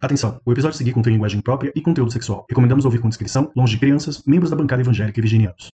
Atenção, o episódio a seguir contém linguagem própria e conteúdo sexual. Recomendamos ouvir com discrição, longe de crianças, membros da bancada evangélica e virginianos.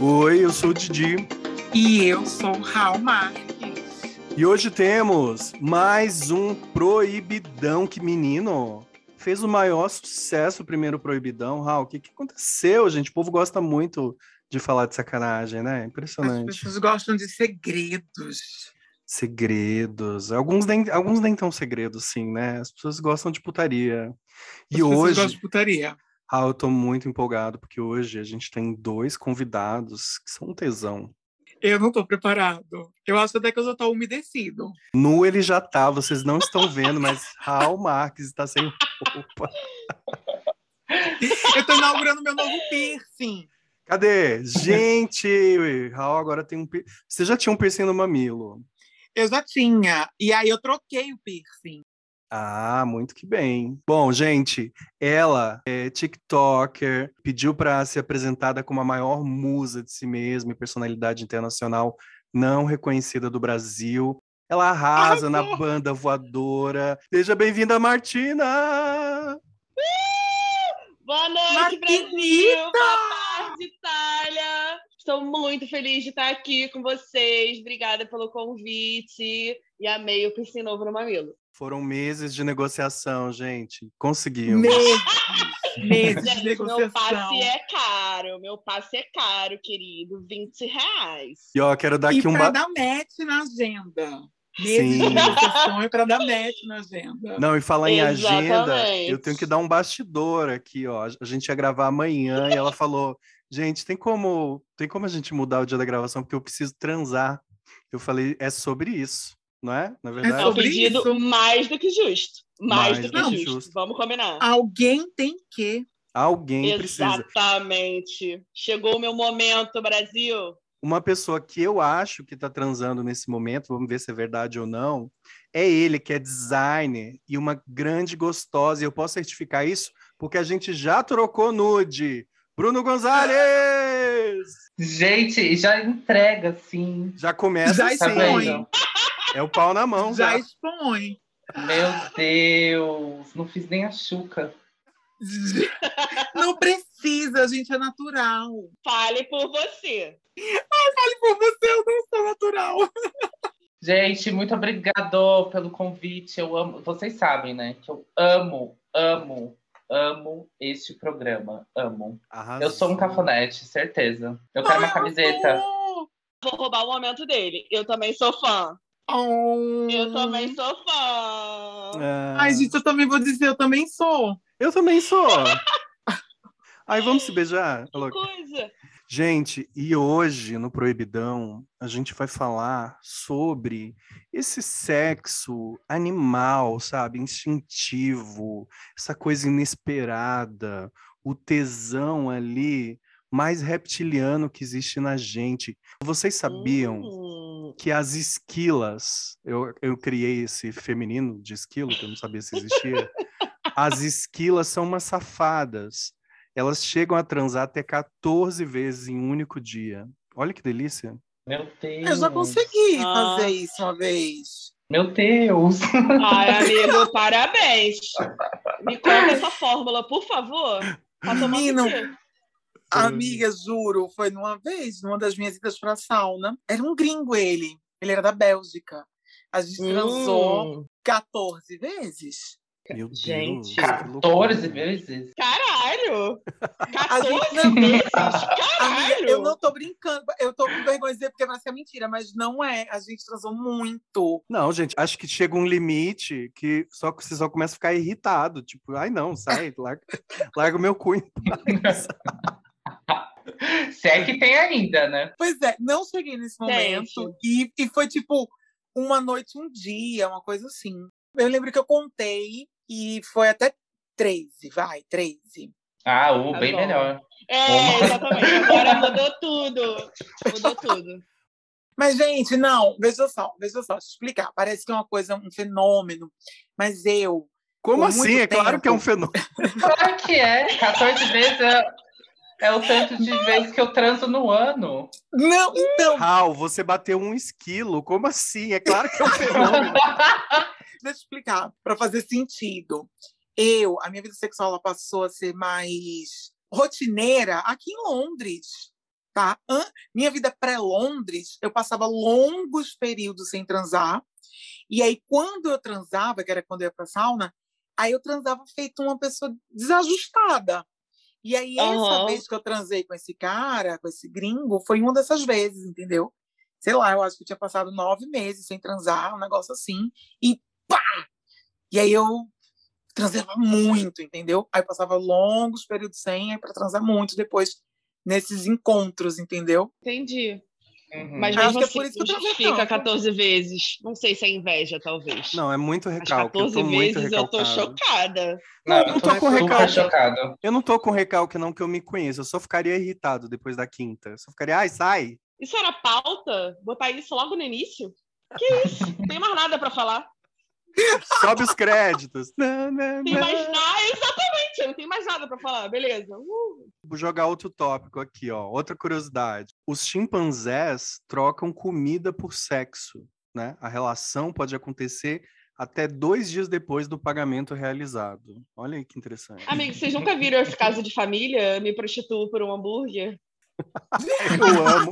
Oi, eu sou o Didi. E eu sou o Raul Marques. E hoje temos mais um Proibidão. Que menino! Fez o maior sucesso o primeiro Proibidão. Raul, o que, que aconteceu, gente? O povo gosta muito de falar de sacanagem, né? As Impressionante. pessoas gostam de segredos. Segredos. Alguns nem, alguns nem tão segredos, sim, né? As pessoas gostam de putaria. E As pessoas hoje, gostam de putaria. ah, eu tô muito empolgado, porque hoje a gente tem dois convidados que são um tesão. Eu não tô preparado. Eu acho até que eu já tô umedecido. Nu ele já tá, vocês não estão vendo, mas Raul Marques está sem roupa. Eu tô inaugurando meu novo piercing. Cadê? Gente, Raul agora tem um piercing. Você já tinha um piercing no mamilo. Eu já tinha. E aí eu troquei o piercing. Ah, muito que bem. Bom, gente, ela é TikToker, pediu para ser apresentada como a maior musa de si mesma e personalidade internacional não reconhecida do Brasil. Ela arrasa na Arrasou! banda voadora. Seja bem-vinda, Martina! Boa noite, Marquinhita! Brasil! Boa tarde, Itália! Estou muito feliz de estar aqui com vocês. Obrigada pelo convite. E amei o piercing novo no mamilo. Foram meses de negociação, gente. Conseguimos. Meses. Meses de Gente, meu negociação. passe é caro. Meu passe é caro, querido. 20 reais. E ó, quero dar E aqui um. para ba- dar match na agenda. Meses de Sim. negociação é para dar match na agenda. Não, e falar em agenda, eu tenho que dar um bastidor aqui, ó. A gente ia gravar amanhã e ela falou: gente, tem como, tem como a gente mudar o dia da gravação, porque eu preciso transar. Eu falei, é sobre isso, não é? Na É verdade. um sobre pedido isso. mais do que justo. Mais, Mais do que que justo. justo. Vamos combinar. Alguém tem que. Alguém precisa. Exatamente. Chegou o meu momento, Brasil. Uma pessoa que eu acho que está transando nesse momento, vamos ver se é verdade ou não, é ele, que é designer e uma grande gostosa. E eu posso certificar isso porque a gente já trocou nude. Bruno Gonzalez! Gente, já entrega, sim. Já começa Já assim. Expõe. É o pau na mão já já. expõe. Meu Deus, não fiz nem a chuca. Não precisa, gente, é natural. Fale por você. Fale por você, eu não sou natural. Gente, muito obrigado pelo convite. Eu amo, vocês sabem, né? Que eu amo, amo, amo este programa. Amo. Eu sou um cafonete, certeza. Eu quero uma Ai, camiseta. Vou roubar o momento dele. Eu também sou fã. Oh. Eu também sou fã. Ah, Ai, gente, eu também vou dizer, eu também sou. eu também sou. Aí vamos se beijar? Tá louca? Coisa. Gente, e hoje no Proibidão a gente vai falar sobre esse sexo animal, sabe? Instintivo, essa coisa inesperada, o tesão ali mais reptiliano que existe na gente. Vocês sabiam Hum. que as esquilas, eu, eu criei esse feminino de esquilo, que eu não sabia se existia. As esquilas são umas safadas. Elas chegam a transar até 14 vezes em um único dia. Olha que delícia. Meu Deus. Eu já consegui Ah. fazer isso uma vez. Meu Deus. Ai, amigo, parabéns. Me conta essa fórmula, por favor. Tá Menino. Amiga, juro, foi numa vez, numa das minhas idas pra sauna. Era um gringo ele. Ele era da Bélgica. A gente transou Hum, 14 vezes. Meu Deus. Gente, que 14 loucura. vezes? caralho! A 14 gente não- vezes? Amiga, Caralho! eu não tô brincando. Eu tô com vergonha de dizer porque parece que é mentira, mas não é. A gente transou muito. Não, gente, acho que chega um limite que só que você só começa a ficar irritado. Tipo, ai não, sai, larga, larga o meu cu. Se é que tem ainda, né? Pois é, não cheguei nesse momento. E, e foi tipo uma noite, um dia, uma coisa assim. Eu lembro que eu contei e foi até 13, vai, 13. Ah, o Tá bem bom. melhor. É, exatamente. Agora mudou tudo. Mudou tudo. Mas, gente, não, veja só, veja só, deixa eu explicar. Parece que é uma coisa, um fenômeno, mas eu, Como Por assim? muito É claro que é um tempo. fenômeno. Claro que é. 14 vezes é, É o tanto de vezes que eu transo no ano. Não, então. Raul, você bateu um esquilo? Como assim? É claro que é um fenômeno. Deixa eu explicar, para fazer sentido. Eu, a minha vida sexual ela passou a ser mais rotineira aqui em Londres. Tá? Minha vida pré-Londres, eu passava longos períodos sem transar. E aí, quando eu transava, que era quando eu ia para sauna, aí eu transava feito uma pessoa desajustada. E aí, essa vez que eu transei com esse cara, com esse gringo, foi uma dessas vezes, entendeu? Sei lá, eu acho que eu tinha passado nove meses sem transar, um negócio assim, e pá! E aí eu transava muito, entendeu? Aí passava longos períodos sem, aí para transar muito depois nesses encontros, entendeu? Entendi. Uhum. Mas mesmo assim, é justifica 14 vezes. Não sei se é inveja, talvez. Não, é muito recalque. Mas 14 eu vezes eu tô chocada. Não, eu não tô, tô com recalque. Chocado. Eu não tô com recalque, não, que eu me conheço. Eu só ficaria irritado depois da quinta. Eu só ficaria, ai, sai. Isso era pauta? Botar isso logo no início? Que isso? não tem mais nada para falar. Sobe os créditos. Não, não, tem mais nada, exatamente, não tem mais nada para falar, beleza. Uh. Vou jogar outro tópico aqui, ó. Outra curiosidade. Os chimpanzés trocam comida por sexo, né? A relação pode acontecer até dois dias depois do pagamento realizado. Olha aí que interessante. Amigo, vocês nunca viram esse caso de família? Me prostituo por um hambúrguer? Eu amo.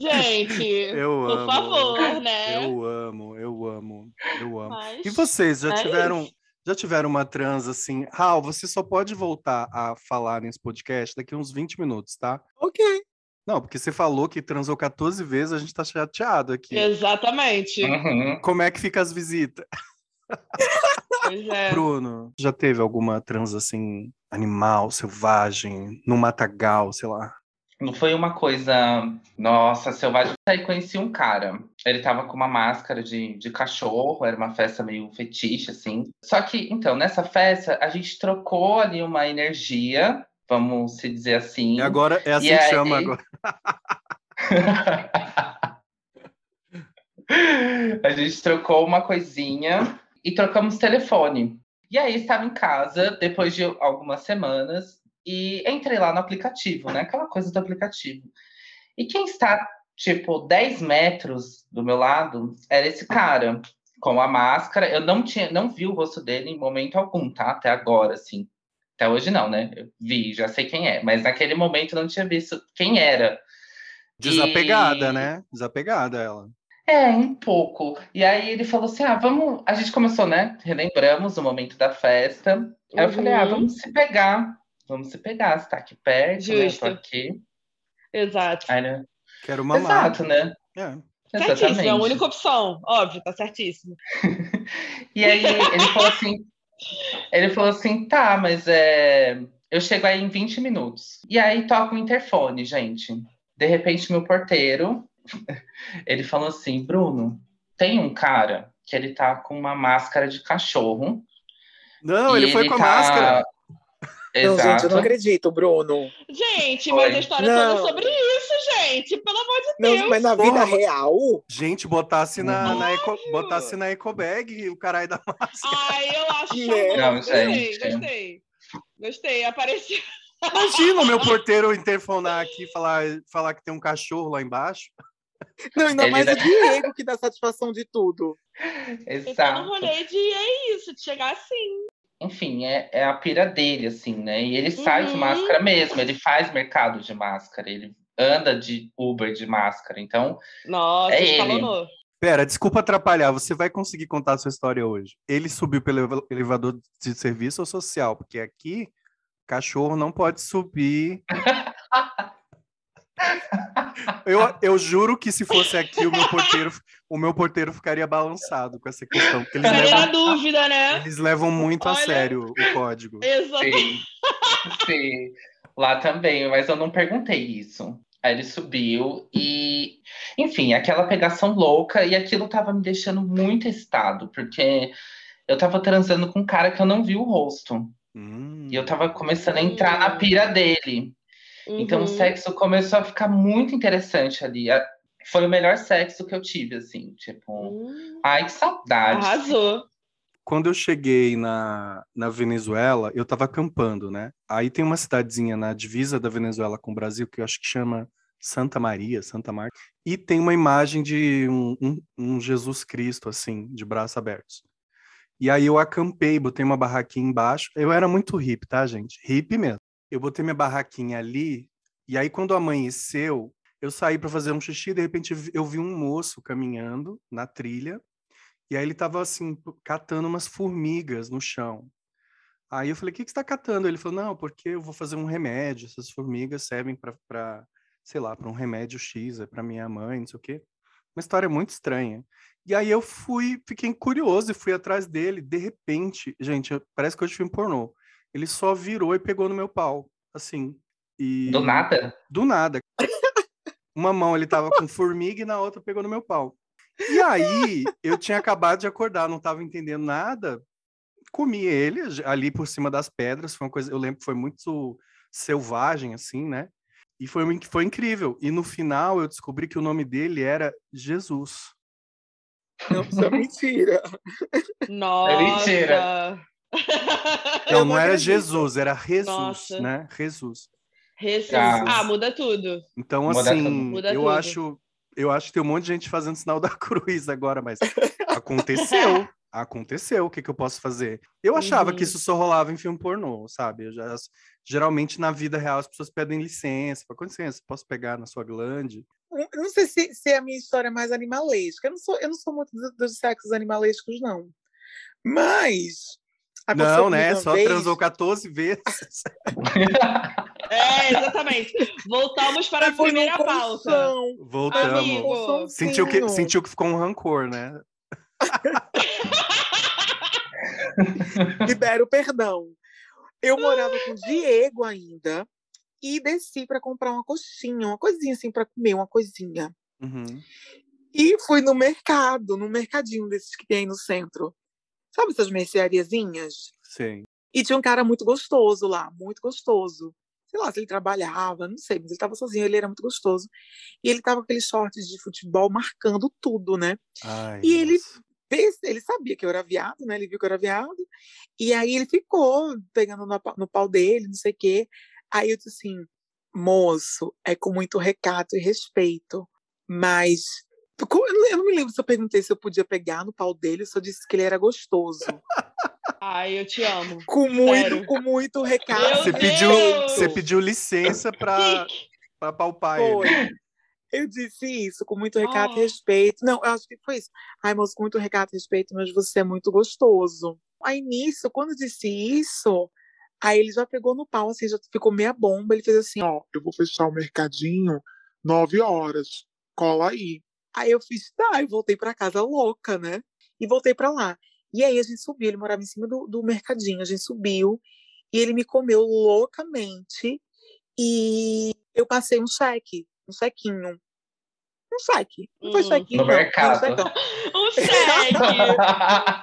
Gente, eu por amo, favor, né? Eu amo, eu amo, eu amo. Mas e vocês já é tiveram isso. já tiveram uma trans assim? Raul, você só pode voltar a falar nesse podcast daqui uns 20 minutos, tá? Ok. Não, porque você falou que transou 14 vezes, a gente tá chateado aqui. Exatamente. Uhum. Como é que fica as visitas? É. Bruno, já teve alguma trans assim, animal, selvagem, no matagal, sei lá? Não foi uma coisa, nossa, selvagem. Aí conheci um cara. Ele tava com uma máscara de, de cachorro, era uma festa meio fetiche, assim. Só que, então, nessa festa, a gente trocou ali uma energia, vamos se dizer assim. E agora é assim que aí... chama agora. a gente trocou uma coisinha e trocamos telefone. E aí estava em casa, depois de algumas semanas, e entrei lá no aplicativo, né? Aquela coisa do aplicativo. E quem está, tipo, 10 metros do meu lado era esse cara, com a máscara. Eu não tinha, não vi o rosto dele em momento algum, tá? Até agora, assim. Até hoje não, né? Eu vi, já sei quem é. Mas naquele momento não tinha visto quem era. Desapegada, e... né? Desapegada ela. É, um pouco. E aí ele falou assim: ah, vamos. A gente começou, né? Relembramos o momento da festa. Aí eu falei: ah, uhum. vamos se pegar. Vamos se pegar. Você tá aqui perto, Justo. né? Eu tô aqui. Exato. Aí, né? Quero mamar. Exato, né? É. Certíssimo, é a única opção. Óbvio, tá certíssimo. e aí ele falou assim: ele falou assim, tá, mas é. Eu chego aí em 20 minutos. E aí toca o interfone, gente. De repente, meu porteiro ele falou assim: Bruno, tem um cara que ele tá com uma máscara de cachorro. Não, ele foi com tá... a máscara. Não, gente, eu não acredito, Bruno. Gente, mas a história não. toda sobre isso, gente. Pelo amor de Deus. Não, mas na vida Porra, real. Gente, botasse na, na, eco, botasse na ecobag o caralho da máscara. Ai, eu acho que. Não, gostei, gostei. Gostei, apareceu. Imagina o meu porteiro interfonar aqui e falar, falar que tem um cachorro lá embaixo. Não, ainda Ele mais o Diego que dá satisfação de tudo. Exato. Então, no rolê de é isso, de chegar assim. Enfim, é, é a pira dele, assim, né? E ele sai uhum. de máscara mesmo, ele faz mercado de máscara, ele anda de Uber de máscara, então. Nossa, é ele. Pera, desculpa atrapalhar, você vai conseguir contar a sua história hoje. Ele subiu pelo elevador de serviço ou social? Porque aqui, cachorro não pode subir Eu, eu juro que se fosse aqui, o meu porteiro, o meu porteiro ficaria balançado com essa questão. Porque eles levam, na dúvida, né? Eles levam muito Olha, a sério o código. Exatamente. Sim, sim, lá também, mas eu não perguntei isso. Aí ele subiu e, enfim, aquela pegação louca e aquilo tava me deixando muito excitado, porque eu tava transando com um cara que eu não vi o rosto. Hum. E eu tava começando a entrar na pira dele. Uhum. Então o uhum. sexo começou a ficar muito interessante ali. Foi o melhor sexo que eu tive, assim, tipo. Uhum. Ai, que saudade. Arrasou. quando eu cheguei na, na Venezuela, eu estava acampando, né? Aí tem uma cidadezinha na divisa da Venezuela com o Brasil que eu acho que chama Santa Maria, Santa Marta, e tem uma imagem de um, um, um Jesus Cristo, assim, de braços abertos. E aí eu acampei, botei uma barraquinha embaixo. Eu era muito hippie, tá, gente? Hippie mesmo. Eu botei minha barraquinha ali, e aí quando amanheceu, eu saí para fazer um xixi, de repente eu vi um moço caminhando na trilha, e aí ele tava assim, catando umas formigas no chão. Aí eu falei: "O que que você tá catando?" Ele falou: "Não, porque eu vou fazer um remédio, essas formigas servem para, sei lá, para um remédio X, é para minha mãe, não sei o quê". Uma história muito estranha. E aí eu fui, fiquei curioso e fui atrás dele. De repente, gente, parece que eu filme pornô. Ele só virou e pegou no meu pau, assim. E... Do nada? Do nada. Uma mão ele tava com formiga e na outra pegou no meu pau. E aí, eu tinha acabado de acordar, não tava entendendo nada. Comi ele ali por cima das pedras, foi uma coisa, eu lembro que foi muito selvagem assim, né? E foi, foi incrível. E no final eu descobri que o nome dele era Jesus. Não, isso é mentira. Nossa. É mentira. Não, não era Jesus, era Jesus, Nossa. né? Jesus. Jesus. Ah, muda tudo. Então, muda assim, tudo. eu tudo. acho, eu acho que tem um monte de gente fazendo sinal da cruz agora, mas aconteceu. aconteceu, o que, que eu posso fazer? Eu achava uhum. que isso só rolava em filme pornô, sabe? Eu já, geralmente na vida real as pessoas pedem licença, com licença, posso pegar na sua glande? Eu não sei se, se, é a minha história é mais animalesca. Eu não sou, eu não sou muito dos, dos sexos animalescos, não. Mas. Não, né? Só vez... transou 14 vezes. é, exatamente. Voltamos para a primeira pauta. Voltamos. Sentiu que, sentiu que ficou um rancor, né? Libero perdão. Eu morava com o Diego ainda e desci para comprar uma coxinha, uma coisinha assim para comer, uma coisinha. Uhum. E fui no mercado, no mercadinho desses que tem aí no centro. Sabe essas merceariazinhas? Sim. E tinha um cara muito gostoso lá, muito gostoso. Sei lá se ele trabalhava, não sei, mas ele estava sozinho, ele era muito gostoso. E ele tava com aqueles shorts de futebol marcando tudo, né? Ai, e ele ele sabia que eu era viado, né? Ele viu que eu era viado. E aí ele ficou pegando no, no pau dele, não sei o quê. Aí eu disse assim, moço, é com muito recato e respeito, mas eu não me lembro se eu perguntei se eu podia pegar no pau dele, só disse que ele era gostoso. Ai, eu te amo. Com muito, com muito recato. Você pediu, você pediu licença para palpar Foi. ele. Eu disse isso, com muito recato oh. e respeito. Não, eu acho que foi isso. Ai, moço, com muito recato e respeito, mas você é muito gostoso. Aí nisso, quando eu disse isso, aí ele já pegou no pau, assim, já ficou meia bomba. Ele fez assim: ó, eu vou fechar o mercadinho nove horas. Cola aí. Aí eu fiz, tá, e voltei para casa louca, né? E voltei para lá. E aí a gente subiu, ele morava em cima do, do mercadinho, a gente subiu e ele me comeu loucamente e eu passei um cheque um chequinho. Um cheque. Não foi hum. chequinho. No não, mercado. Não, um cheque.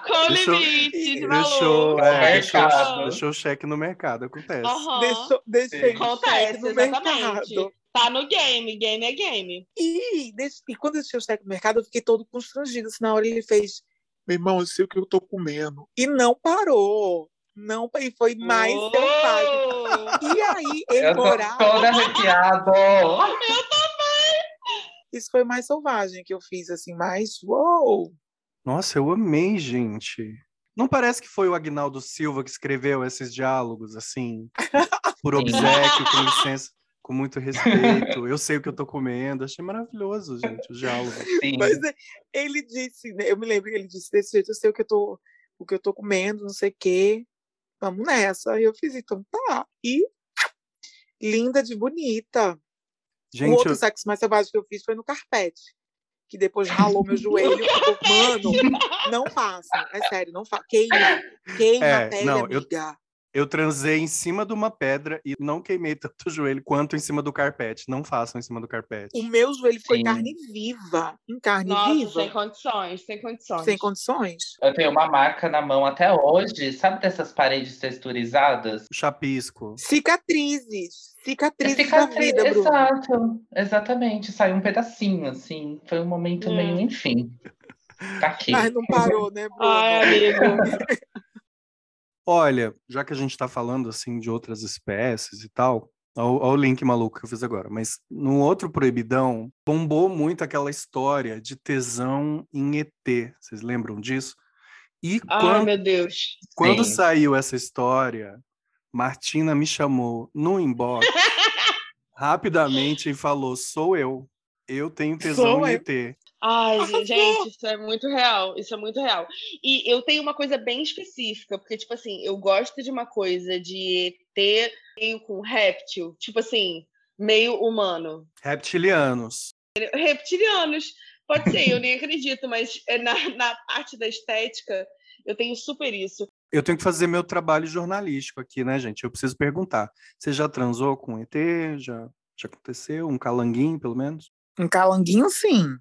Com limite de valor. Deixou, é, deixou, deixou o cheque no mercado, acontece. Uhum. Deixou, deixei acontece, no exatamente. mercado. Tá no game, game é game. E, e quando eu deixei o cheque no mercado, eu fiquei todo constrangido. Assim, na hora ele fez, meu irmão, eu sei o que eu tô comendo. E não parou. Não, e foi mais oh! selvagem. E aí, ele eu tô morava. Todo arrepiado. eu também. Isso foi mais selvagem que eu fiz, assim, mais. Uou! Nossa, eu amei, gente. Não parece que foi o Agnaldo Silva que escreveu esses diálogos, assim, por obsequio, com licença, com muito respeito. Eu sei o que eu tô comendo. Achei maravilhoso, gente, o diálogo. Sim. Mas é, ele disse, né, eu me lembro que ele disse desse jeito, eu sei o que eu tô, o que eu tô comendo, não sei o quê vamos nessa. Aí eu fiz, então tá. E linda de bonita. Gente, o outro eu... sexo mais selvagem que eu fiz foi no carpete. Que depois ralou meu joelho. Ficou, mano, não faça. É sério, não faça. Queima. Queima é, a pele, não, amiga. Eu eu transei em cima de uma pedra e não queimei tanto o joelho quanto em cima do carpete. Não façam em cima do carpete. O meu joelho ficou em carne viva. Em carne Nossa, viva. Sem condições, sem condições. Sem condições. Eu tenho uma marca na mão até hoje. Sabe dessas paredes texturizadas? Chapisco. Cicatrizes. Cicatrizes Cicatriz, da vida, Bruno. Exato. Exatamente. Saiu um pedacinho, assim. Foi um momento hum. meio, enfim. Tá aqui. Mas não parou, né, Bruno? Ai, amigo. Olha, já que a gente está falando assim de outras espécies e tal, olha o link maluco que eu fiz agora, mas no outro proibidão bombou muito aquela história de tesão em ET. Vocês lembram disso? E Ai, quando, meu Deus. Quando Sim. saiu essa história, Martina me chamou no inbox rapidamente e falou: sou eu. Eu tenho tesão em ET. Ai, gente, isso é muito real. Isso é muito real. E eu tenho uma coisa bem específica, porque, tipo assim, eu gosto de uma coisa de ET meio com réptil, tipo assim, meio humano. Reptilianos. Reptilianos. Pode ser, eu nem acredito, mas é, na, na parte da estética, eu tenho super isso. Eu tenho que fazer meu trabalho jornalístico aqui, né, gente? Eu preciso perguntar. Você já transou com ET? Já, já aconteceu? Um calanguinho, pelo menos? Um calanguinho, sim.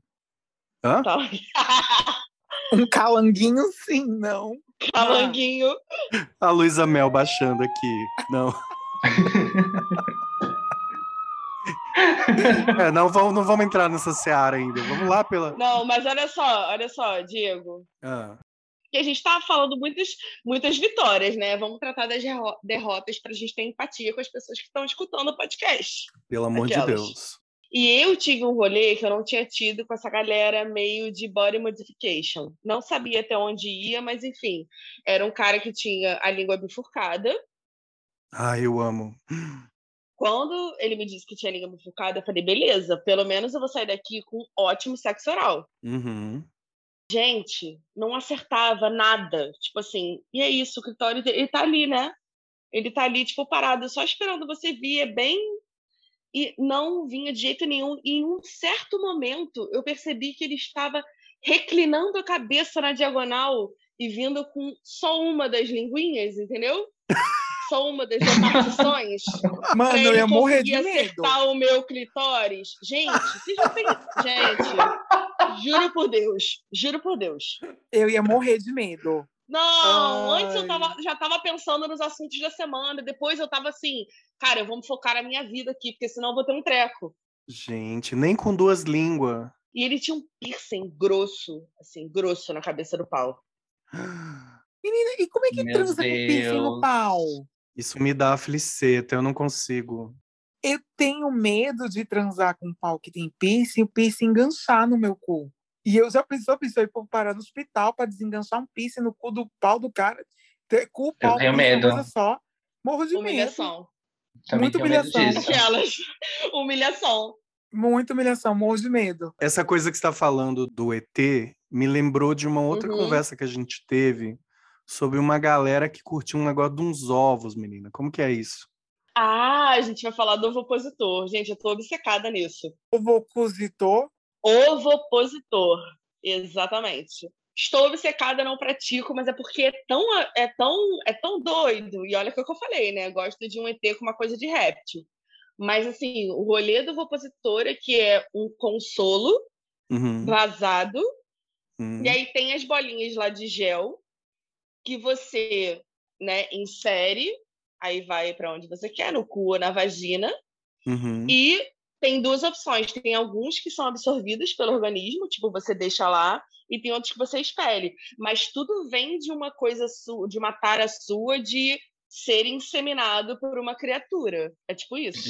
Hã? Tá. um calanguinho, sim, não. Calanguinho. A Luísa Mel baixando aqui. Não. é, não, vamos, não vamos entrar nessa seara ainda. Vamos lá pela. Não, mas olha só, olha só, Diego. Ah. Que a gente está falando muitas, muitas vitórias, né? Vamos tratar das derrotas para a gente ter empatia com as pessoas que estão escutando o podcast. Pelo amor Aquelas. de Deus. E eu tive um rolê que eu não tinha tido com essa galera meio de body modification. Não sabia até onde ia, mas enfim. Era um cara que tinha a língua bifurcada. Ah, eu amo. Quando ele me disse que tinha língua bifurcada, eu falei, beleza, pelo menos eu vou sair daqui com ótimo sexo oral. Uhum. Gente, não acertava nada. Tipo assim, e é isso, o clitóris, ele tá ali, né? Ele tá ali, tipo, parado, só esperando você vir. É bem. E não vinha de jeito nenhum. E em um certo momento, eu percebi que ele estava reclinando a cabeça na diagonal e vindo com só uma das linguinhas, entendeu? só uma das repartições. Mano, eu ia morrer de medo. acertar o meu clitóris. Gente, vocês já pensam... Gente, juro por Deus. Juro por Deus. Eu ia morrer de medo. Não, Ai. antes eu tava, já tava pensando nos assuntos da semana. Depois eu tava assim, cara, eu vou me focar na minha vida aqui, porque senão eu vou ter um treco. Gente, nem com duas línguas. E ele tinha um piercing grosso, assim, grosso na cabeça do pau. Menina, e como é que Meu transa Deus. com piercing no pau? Isso me dá afliceta, eu não consigo. Eu tenho medo de transar com um pau que tem piercing, o piercing enganchar no meu cu. E eu já pensou, pensou em parar no hospital para desenganchar um piercing no cu do pau do cara. Cu, pau, eu tenho medo. Coisa só. Morro de humilhação. medo. Muito humilhação. Aquelas. humilhação. Muita humilhação, morro de medo. Essa coisa que está falando do ET me lembrou de uma outra uhum. conversa que a gente teve sobre uma galera que curtiu um negócio de uns ovos, menina. Como que é isso? Ah, a gente vai falar do ovopositor. Gente, eu tô obcecada nisso. Ovopositor? Ovopositor, exatamente. Estou obcecada, não pratico, mas é porque é tão, é tão, é tão doido. E olha o que eu falei, né? Gosto de um ET com uma coisa de réptil. Mas, assim, o rolê do ovopositor é que é um consolo uhum. vazado. Uhum. E aí tem as bolinhas lá de gel que você né, insere, aí vai para onde você quer, no cu ou na vagina, uhum. e tem duas opções. Tem alguns que são absorvidos pelo organismo, tipo, você deixa lá, e tem outros que você expele. Mas tudo vem de uma coisa sua, de uma tara sua de ser inseminado por uma criatura. É tipo isso.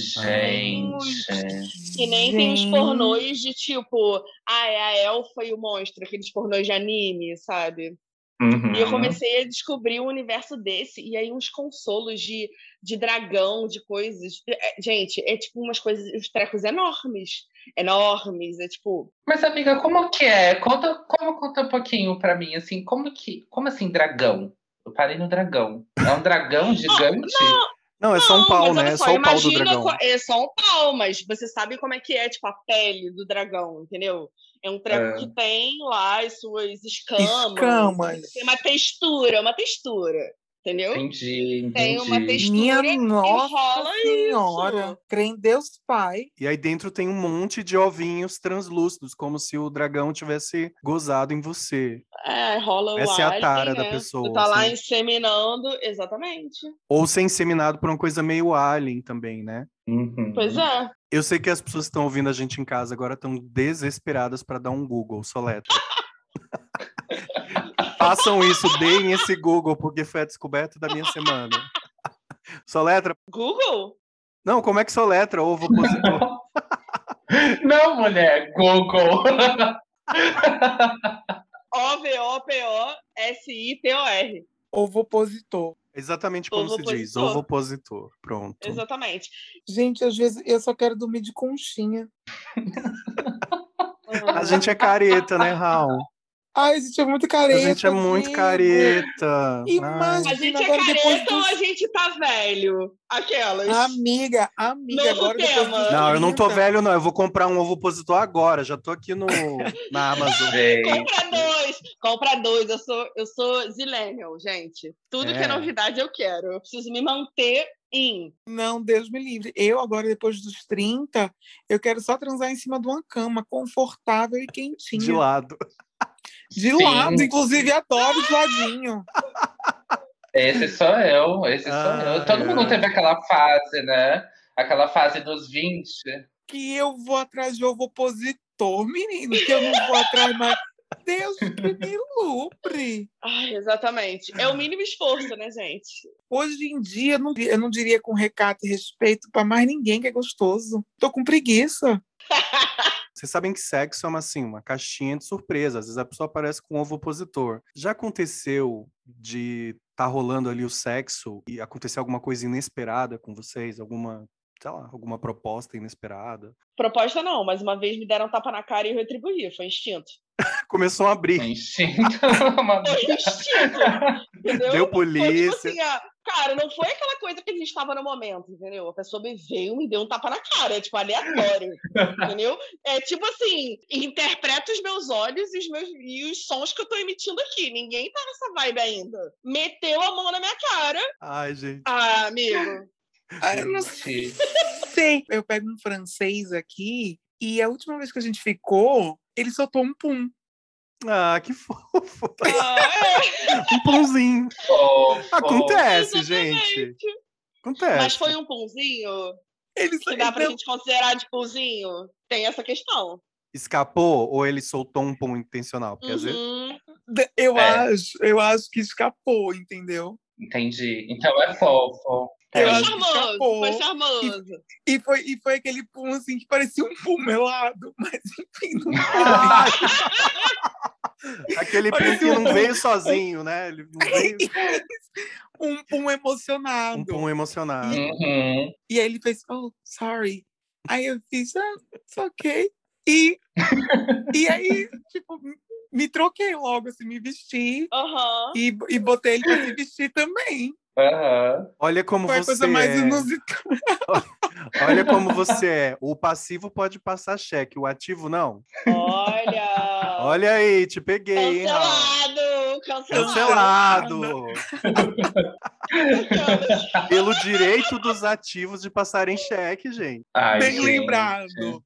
Gente. Que nem tem os pornôs de tipo, ah, é a elfa e o monstro, aqueles pornôs de anime, sabe? Uhum. E eu comecei a descobrir um universo desse, e aí uns consolos de, de dragão, de coisas. É, gente, é tipo umas coisas, os trecos enormes. Enormes, é tipo. Mas, amiga, como que é? Conta, como, conta um pouquinho pra mim, assim, como que. Como assim, dragão? Eu parei no dragão. É um dragão gigante? Não, não, é só um pau, né? É só o pau do dragão. É só um pau, mas você sabe como é que é, tipo, a pele do dragão, entendeu? É um treco é. que tem lá as suas escamas. Escamas. Tem uma textura, uma textura. Entendeu? Entendi, entendi. Tem uma textura Minha que nossa rola senhora. isso. Crê em Deus Pai. E aí dentro tem um monte de ovinhos translúcidos, como se o dragão tivesse gozado em você. É, rola o Essa é a tara da né? pessoa. Tu tá lá assim. inseminando, exatamente. Ou ser inseminado por uma coisa meio alien também, né? Uhum. Pois é. Eu sei que as pessoas que estão ouvindo a gente em casa agora estão desesperadas para dar um Google, soletra. Façam isso, deem esse Google, porque foi a descoberta da minha semana. Soletra. Google? Não, como é que soletra ovo opositor? Não, mulher, Google. O-V-O-P-O-S-I-T-O-R. Ovo opositor. Exatamente como ovo se opositor. diz, ovo opositor. Pronto. Exatamente. Gente, às vezes eu só quero dormir de conchinha. A gente é careta, né, Raul? Ai, a gente é muito careta. A gente é muito careta. Imagina, a gente é careta ou a gente tá velho? Aquelas. Amiga, amiga, Novo agora tema. Não, eu não tô velho, não. Eu vou comprar um ovo opositor agora. Já tô aqui no, na Amazon. compra dois, compra dois. Eu sou, eu sou zillennial, gente. Tudo é. que é novidade eu quero. Eu preciso me manter em. Não, Deus me livre. Eu, agora, depois dos 30, eu quero só transar em cima de uma cama confortável e quentinha. De lado. De Sim. lado, inclusive adoro de ladinho. Esse sou eu, esse ah, sou eu. Todo é. mundo teve aquela fase, né? Aquela fase dos 20. Que eu vou atrás de ovo opositor, menino, que eu não vou atrás mais. Deus que me lucre. Ai, exatamente. É o mínimo esforço, né, gente? Hoje em dia, eu não, eu não diria com recato e respeito para mais ninguém que é gostoso. Tô com preguiça. Vocês sabem que sexo é uma, assim, uma caixinha de surpresa. Às vezes a pessoa aparece com um ovo opositor. Já aconteceu de tá rolando ali o sexo e acontecer alguma coisa inesperada com vocês? Alguma, sei lá, alguma proposta inesperada? Proposta não, mas uma vez me deram tapa na cara e eu retribuí. Foi instinto. Começou a abrir. Deu polícia. Foi, tipo assim, Cara, não foi aquela coisa que a gente estava no momento, entendeu? A pessoa me veio e me deu um tapa na cara, tipo, aleatório, entendeu? É tipo assim, interpreta os meus olhos e os, meus, e os sons que eu tô emitindo aqui. Ninguém tá nessa vibe ainda. Meteu a mão na minha cara. Ai, gente. Ah, amigo. Ai, eu não sei. Eu pego um francês aqui e a última vez que a gente ficou, ele soltou um pum. Ah, que fofo. Ah, é. um pãozinho. Acontece, gente. Acontece. Mas foi um pãozinho? Ele que dá pra não... gente considerar de pãozinho? Tem essa questão. Escapou ou ele soltou um pão intencional? Porque uhum. às vezes... Uhum. Eu é. acho, eu acho que escapou, entendeu? Entendi. Então é fofo. Foi é. charmoso, foi charmoso. E, e, foi, e foi aquele pum assim que parecia um pum melado, mas enfim, não Aquele pum que não veio sozinho, né? Ele não veio... um pum emocionado. Um pum emocionado. E, uhum. e aí ele fez, oh, sorry. Aí eu fiz, ah, it's ok. E, e aí, tipo, me troquei logo, assim, me vesti. Uhum. E, e botei ele pra se vestir também. Uhum. Olha como Foi você coisa mais é. inusitada. Olha como você é. O passivo pode passar cheque, o ativo não. Olha! Olha aí, te peguei. Cancelado! Cancelado! Cancelado! Pelo direito dos ativos de passarem cheque, gente. Ai, Bem gente. lembrado.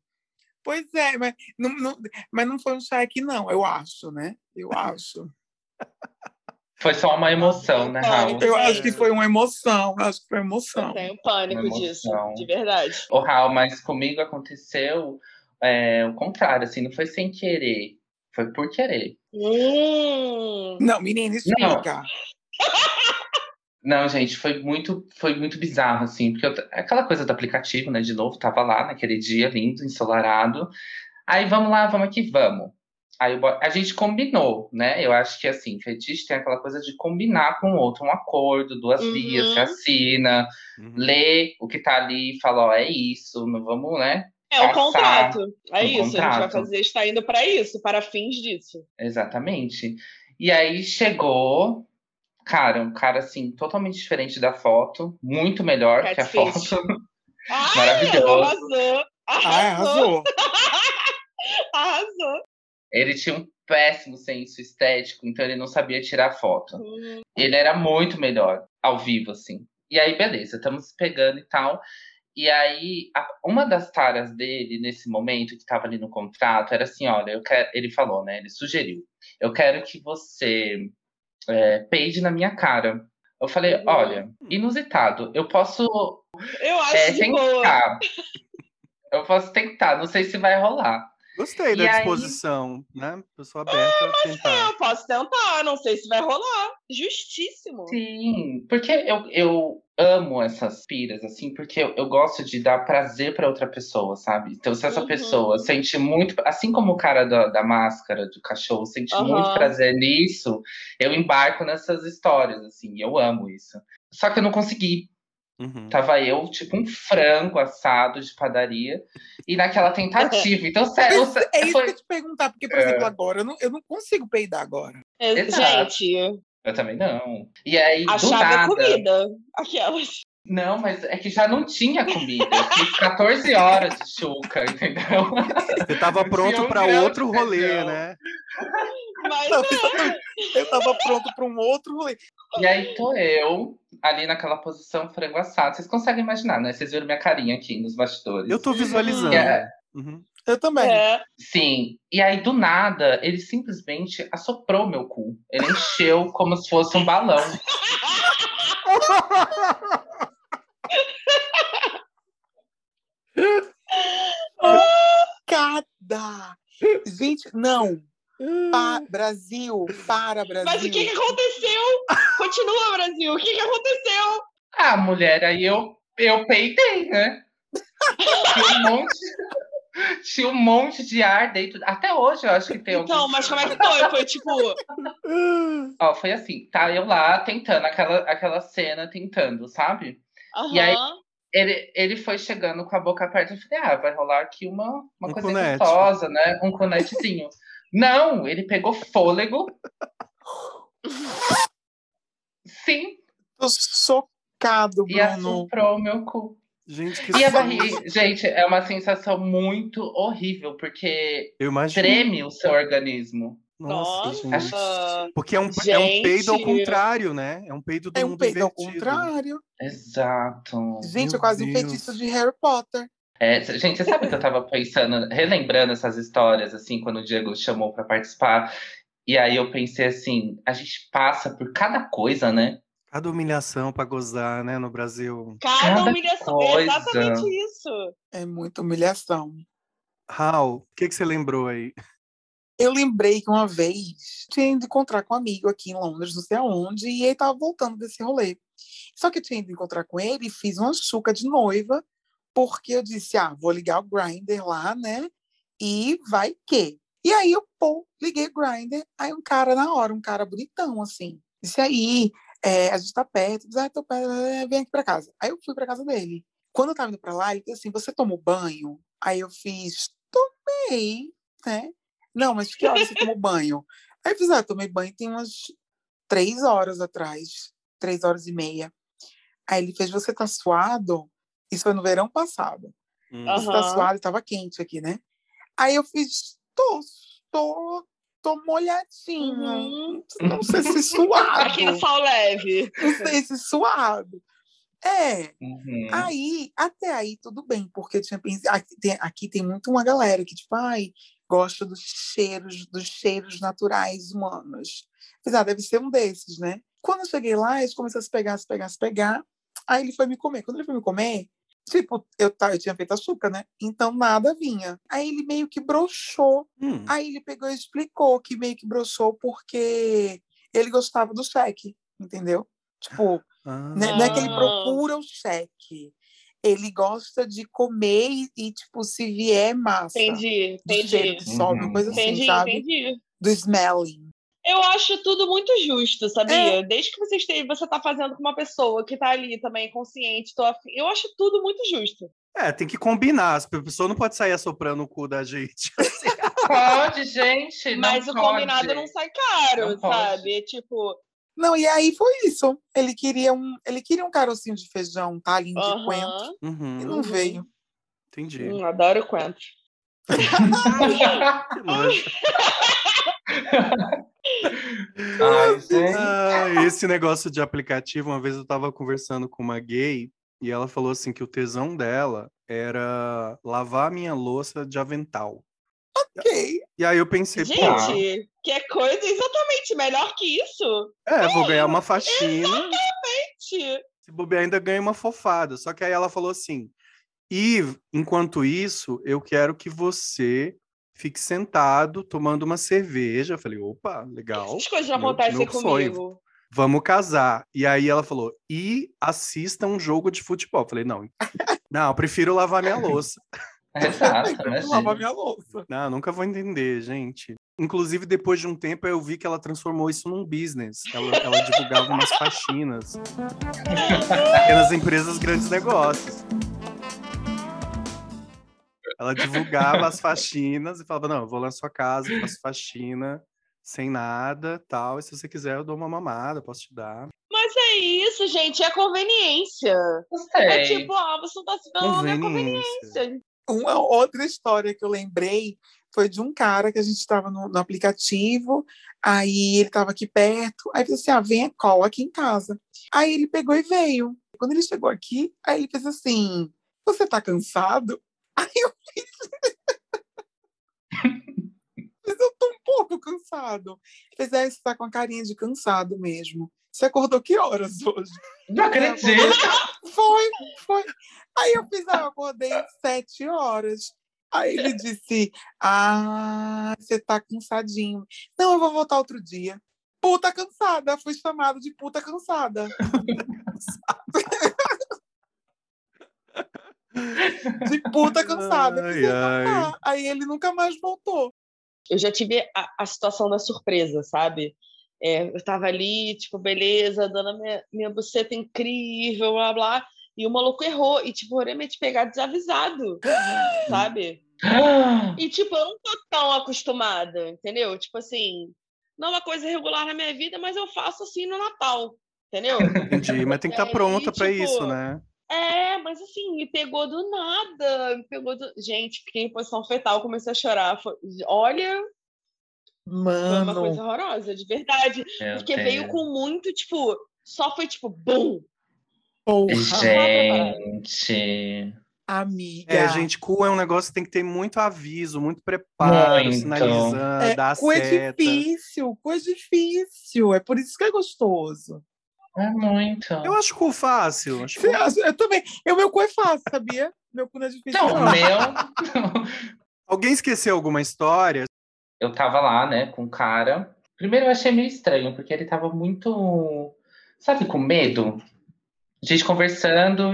Pois é, mas não, não, mas não foi um cheque, não, eu acho, né? Eu acho. Foi só uma emoção, né, Raul? Eu acho que foi uma emoção, acho que foi uma emoção. Eu tenho pânico disso, de verdade. Ô, Raul, mas comigo aconteceu é, o contrário, assim, não foi sem querer, foi por querer. Hum. Não, menina, explica. Não. Não, gente, foi muito, foi muito bizarro, assim, porque eu, aquela coisa do aplicativo, né, de novo, tava lá naquele dia lindo, ensolarado. Aí vamos lá, vamos aqui, vamos. Aí a gente combinou, né? Eu acho que assim, fetiche tem aquela coisa de combinar com o outro, um acordo, duas uhum. vias, você assina, uhum. lê o que tá ali e fala, ó, é isso, não vamos, né? É o contrato. É isso, contrato. a gente vai fazer, está indo para isso, para fins disso. Exatamente. E aí chegou, cara, um cara assim, totalmente diferente da foto, muito melhor Cat que a fish. foto. Ai, Maravilhoso. Arrasou. Arrasou. arrasou. Ele tinha um péssimo senso estético, então ele não sabia tirar foto. Uhum. Ele era muito melhor ao vivo, assim. E aí, beleza, estamos pegando e tal. E aí, uma das taras dele, nesse momento, que estava ali no contrato, era assim: olha, eu quero. Ele falou, né? Ele sugeriu: eu quero que você é, peide na minha cara. Eu falei: uhum. olha, inusitado, eu posso. Eu acho é, tentar. eu posso tentar, não sei se vai rolar. Gostei da disposição, aí... né? Pessoa aberta é, a tentar. É, eu posso tentar, não sei se vai rolar. Justíssimo. Sim, porque eu, eu amo essas piras, assim, porque eu, eu gosto de dar prazer para outra pessoa, sabe? Então, se essa uhum. pessoa sente muito, assim como o cara da, da máscara, do cachorro, sente uhum. muito prazer nisso, eu embarco nessas histórias, assim, eu amo isso. Só que eu não consegui, Uhum. Tava eu, tipo, um frango assado de padaria, e naquela tentativa. Então, sério. É isso foi... que eu te perguntar, porque, por é... exemplo, agora eu não, eu não consigo peidar agora. Gente. Eu também não. E aí, a do chave nada... é comida. Aquelas. Não, mas é que já não tinha comida. Fiz 14 horas de chuca, entendeu? Você tava pronto para outro rolê, né? Mas não, eu tava pronto para um outro rolê. E aí tô eu, ali naquela posição frango assado. Vocês conseguem imaginar, né? Vocês viram minha carinha aqui nos bastidores. Eu tô visualizando. É... Uhum. Eu também. É. Sim. E aí, do nada, ele simplesmente assoprou meu cu. Ele encheu como se fosse um balão. Cada! Gente, não. Pa Brasil, para Brasil. Mas o que, que aconteceu? Continua, Brasil. O que, que aconteceu? Ah, mulher, aí eu, eu peitei, né? Tinha um monte. Tinha um monte de ar dentro. Até hoje eu acho que tem Então, mas como é que foi? Foi tipo. Ó, foi assim, tá eu lá tentando, aquela, aquela cena tentando, sabe? Uhum. E aí ele, ele foi chegando com a boca aberta e falei, ah, vai rolar aqui uma, uma um coisa cunete. gostosa, né? Um cunetezinho. Não, ele pegou fôlego. Sim. Tô socado, Bruno. E assoprou o meu cu. Gente, que e a barriga, gente, é uma sensação muito horrível, porque treme o seu organismo. Nossa, Nossa gente. Porque é um, gente. é um peido ao contrário, né? É um peido do É um peido ao contrário. Exato. Gente, Meu é quase Deus. um feitiço de Harry Potter. É, gente, você sabe que eu tava pensando, relembrando essas histórias, assim, quando o Diego chamou para participar. E aí eu pensei assim, a gente passa por cada coisa, né? Cada humilhação para gozar, né, no Brasil. Cada, cada humilhação, coisa. é exatamente isso. É muita humilhação. Raul, o que, que você lembrou aí? Eu lembrei que uma vez tinha ido encontrar com um amigo aqui em Londres, não sei aonde, e ele tava voltando desse rolê. Só que tinha ido encontrar com ele e fiz uma chuca de noiva porque eu disse, ah, vou ligar o grinder lá, né? E vai que. E aí eu, pô, liguei o grinder, aí um cara na hora, um cara bonitão, assim, disse aí, é, a gente tá perto, disse, ah, tô perto, vem aqui pra casa. Aí eu fui pra casa dele. Quando eu tava indo pra lá, ele disse assim, você tomou banho? Aí eu fiz, tomei, né? Não, mas que horas você tomou banho? Aí eu fiz, ah, tomei banho tem umas três horas atrás, três horas e meia. Aí ele fez, você tá suado? Isso foi no verão passado. Hum. Você tá suado, estava quente aqui, né? Aí eu fiz, tô, tô, tô molhadinho. Uhum. Não sei se suado. Aquele sol leve. Não sei se suado. É. Uhum. Aí, até aí, tudo bem, porque eu tinha pensado. Aqui tem, aqui tem muito uma galera que, tipo, ai, gosta dos cheiros, dos cheiros naturais humanos. Apesar, deve ser um desses, né? Quando eu cheguei lá, eles começaram a se pegar, se pegar, se pegar. Aí ele foi me comer. Quando ele foi me comer, Tipo, eu, eu tinha feito açúcar, né? Então nada vinha. Aí ele meio que broxou. Hum. Aí ele pegou e explicou que meio que broxou porque ele gostava do cheque, entendeu? Tipo, ah. né, não é que ele procura o cheque. Ele gosta de comer e, e tipo, se vier massa. Entendi, entendi. Do cheiro que sobe, uhum. coisa assim, entendi, sabe? Entendi. Do smelling. Eu acho tudo muito justo, sabia? É. Desde que você esteja, você tá fazendo com uma pessoa que tá ali também consciente, tô afim. Eu acho tudo muito justo. É, tem que combinar. A pessoa não pode sair assoprando o cu da gente. pode, gente. Mas o pode. combinado não sai caro, não sabe? É tipo. Não, e aí foi isso. Ele queria um, ele queria um carocinho de feijão, um talinho de uhum. coentro. Uhum. E não veio. Entendi. Hum, adoro coentro. Ai, ah, esse negócio de aplicativo, uma vez eu tava conversando com uma gay e ela falou assim que o tesão dela era lavar minha louça de avental. Ok. E aí eu pensei, Gente, pô, que é coisa exatamente melhor que isso. É, vou ganhar uma faxina. Exatamente. Se bobear, ainda ganha uma fofada. Só que aí ela falou assim: e enquanto isso, eu quero que você fique sentado tomando uma cerveja. Eu falei, opa, legal. Essas coisas não acontecem comigo. Sonho. Vamos casar. E aí ela falou, e assista um jogo de futebol. Eu falei, não, não, prefiro lavar minha louça. Exato, lavar minha louça. Não, nunca vou entender, gente. Inclusive, depois de um tempo, eu vi que ela transformou isso num business. Ela, ela divulgava umas faxinas. Pequenas empresas, grandes negócios. Ela divulgava as faxinas e falava: Não, eu vou lá na sua casa, faço faxina sem nada, tal. E se você quiser, eu dou uma mamada, posso te dar. Mas é isso, gente, é conveniência. É tipo, ah, você não tá se dando é conveniência. Uma outra história que eu lembrei foi de um cara que a gente estava no, no, aplicativo, aí ele estava aqui perto, aí disse assim, ah, vem a call aqui em casa. Aí ele pegou e veio. Quando ele chegou aqui, aí ele fez assim, você tá cansado? Aí eu fiz... Mas eu tô um pouco cansado. Ele fez, é, você tá com a carinha de cansado mesmo. Você acordou que horas hoje? Não acredito. Foi, foi. Aí eu fiz, ah, eu acordei sete horas. Aí ele disse, ah, você tá cansadinho. Não, eu vou voltar outro dia. Puta cansada, fui chamado de puta cansada. de puta cansada. Ai, ai. Aí ele nunca mais voltou. Eu já tive a, a situação da surpresa, sabe? É, eu tava ali, tipo, beleza, dando minha, minha buceta incrível, blá blá. E o maluco errou. E, tipo, o me te pegar desavisado, sabe? E, tipo, eu não tô tão acostumada, entendeu? Tipo assim, não é uma coisa regular na minha vida, mas eu faço assim no Natal, entendeu? Entendi, mas tem que estar tá pronta para tipo, isso, né? É, mas assim, me pegou do nada. Me pegou do... Gente, fiquei em posição fetal, comecei a chorar. Foi... Olha. Mano. Foi uma coisa horrorosa, de verdade. Meu porque Deus. veio com muito, tipo, só foi tipo, bum! Porra. Gente. Amiga. É, gente, cu é um negócio que tem que ter muito aviso, muito preparo, muito. sinalizando, é, dar cu é difícil, cu é difícil. É por isso que é gostoso. É muito. Eu acho cu fácil. Acho cu... Eu também. O meu cu é fácil, sabia? Meu cu não é difícil. Não, o meu. Alguém esqueceu alguma história? Eu tava lá, né, com o cara. Primeiro eu achei meio estranho, porque ele tava muito. Sabe, com medo? A gente conversando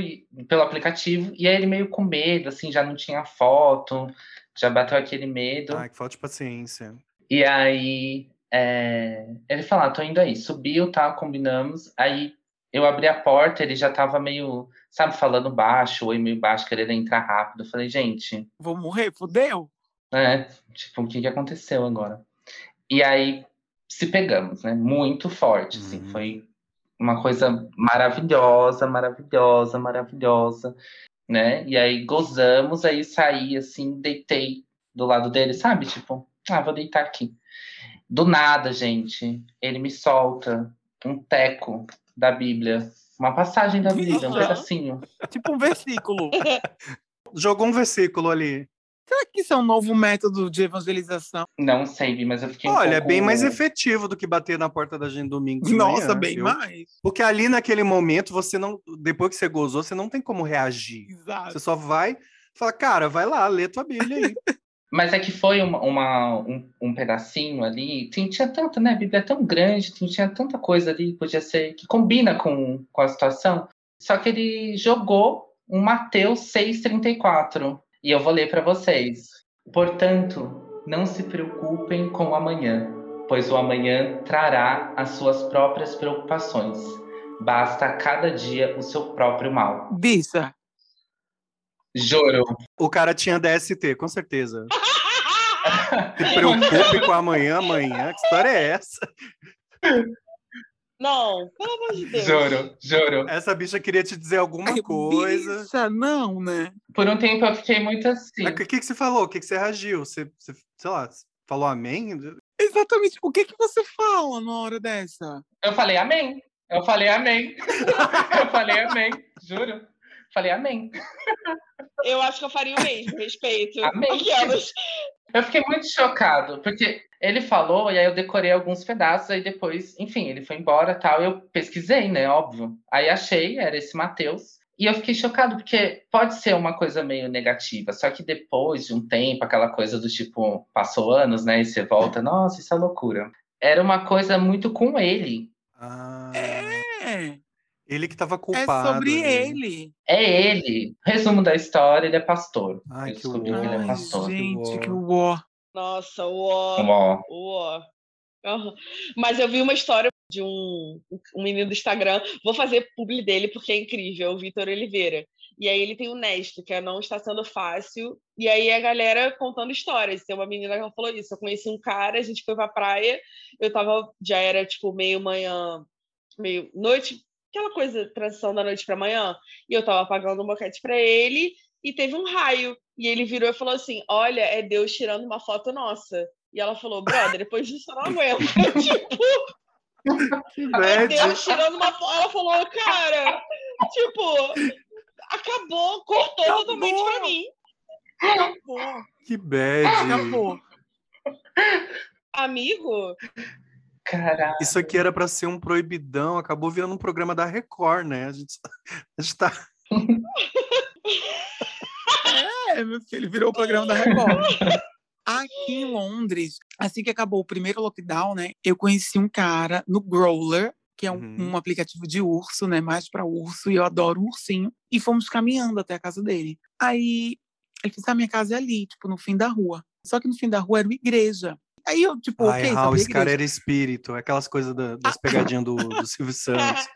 pelo aplicativo, e aí ele meio com medo, assim, já não tinha foto, já bateu aquele medo. Ah, que falta de paciência. E aí é... ele falou, ah, tô indo aí. Subiu, tá, combinamos. Aí eu abri a porta, ele já tava meio, sabe, falando baixo, oi meio baixo, querendo entrar rápido. Eu falei, gente... Vou morrer, fudeu? É, tipo, o que que aconteceu agora? E aí se pegamos, né? Muito forte, assim, uhum. foi uma coisa maravilhosa, maravilhosa, maravilhosa, né? E aí gozamos, aí saí assim, deitei do lado dele, sabe? Tipo, ah, vou deitar aqui. Do nada, gente, ele me solta um teco da Bíblia, uma passagem da Bíblia, um pedacinho. Tipo um versículo. Jogou um versículo ali. Será que isso é um novo método de evangelização? Não sei, mas eu fiquei. Olha, um é bem mais efetivo do que bater na porta da gente domingo. Nossa, manhã, bem viu? mais. Porque ali naquele momento, você não. Depois que você gozou, você não tem como reagir. Exato. Você só vai fala, cara, vai lá, lê tua Bíblia aí. Mas é que foi uma, uma um, um, pedacinho ali. Tinha, tinha tanto, né? A Bíblia é tão grande, tinha, tinha tanta coisa ali, podia ser, que combina com, com a situação. Só que ele jogou um Mateus 6,34. E eu vou ler para vocês. Portanto, não se preocupem com o amanhã, pois o amanhã trará as suas próprias preocupações. Basta a cada dia o seu próprio mal. Bisa. Juro. O cara tinha DST, com certeza. se preocupe com amanhã, amanhã. Que história é essa? Não, pelo amor de Deus. Juro, juro. Essa bicha queria te dizer alguma Ai, coisa. Bicha, não, né? Por um tempo eu fiquei muito assim. O que, que você falou? O que, que você reagiu? Você, você, sei lá, falou amém? Exatamente. O que, que você fala na hora dessa? Eu falei amém. Eu falei amém. eu falei amém, juro. Falei amém. Eu acho que eu faria o mesmo, respeito. Amém. Eu fiquei muito chocado, porque ele falou, e aí eu decorei alguns pedaços, aí depois, enfim, ele foi embora tal. Eu pesquisei, né? Óbvio. Aí achei, era esse Matheus. E eu fiquei chocado, porque pode ser uma coisa meio negativa, só que depois de um tempo, aquela coisa do tipo, passou anos, né? E você volta, nossa, isso é loucura. Era uma coisa muito com ele. Ah. É. Ele que estava culpado. É sobre ele. É ele. Resumo da história, ele é pastor. Ai, eu que descobri que ele é pastor. Gente, que uó. Nossa, uó. Uó. Uó. Uhum. Mas eu vi uma história de um, um menino do Instagram. Vou fazer publi dele porque é incrível, o Vitor Oliveira. E aí ele tem o Nesto, que é Não Está Sendo Fácil. E aí a galera contando histórias. Tem uma menina que falou isso. Eu conheci um cara, a gente foi pra praia. Eu tava, já era tipo meio manhã, meio noite, aquela coisa, transição da noite pra manhã. E eu tava pagando um boquete pra ele e teve um raio. E ele virou e falou assim: Olha, é Deus tirando uma foto nossa. E ela falou, brother, depois disso eu não aguento. tipo, Aí Deus tirando uma foto. Ela falou, cara, tipo, acabou, cortou acabou. totalmente pra mim. Acabou. Que bad. Acabou. Amigo. Caralho. Isso aqui era para ser um proibidão, acabou virando um programa da Record, né? A gente, a gente tá. é, meu filho, virou o programa da Record. Aqui em Londres, assim que acabou o primeiro lockdown, né, eu conheci um cara no Growler, que é um, uhum. um aplicativo de urso, né, mais para urso, e eu adoro ursinho, e fomos caminhando até a casa dele. Aí ele disse: "A minha casa é ali, tipo, no fim da rua". Só que no fim da rua era uma igreja. Aí eu, tipo, Ai, ok, Raul, esse cara era espírito, aquelas coisas da, das pegadinhas do, do Silvio Santos.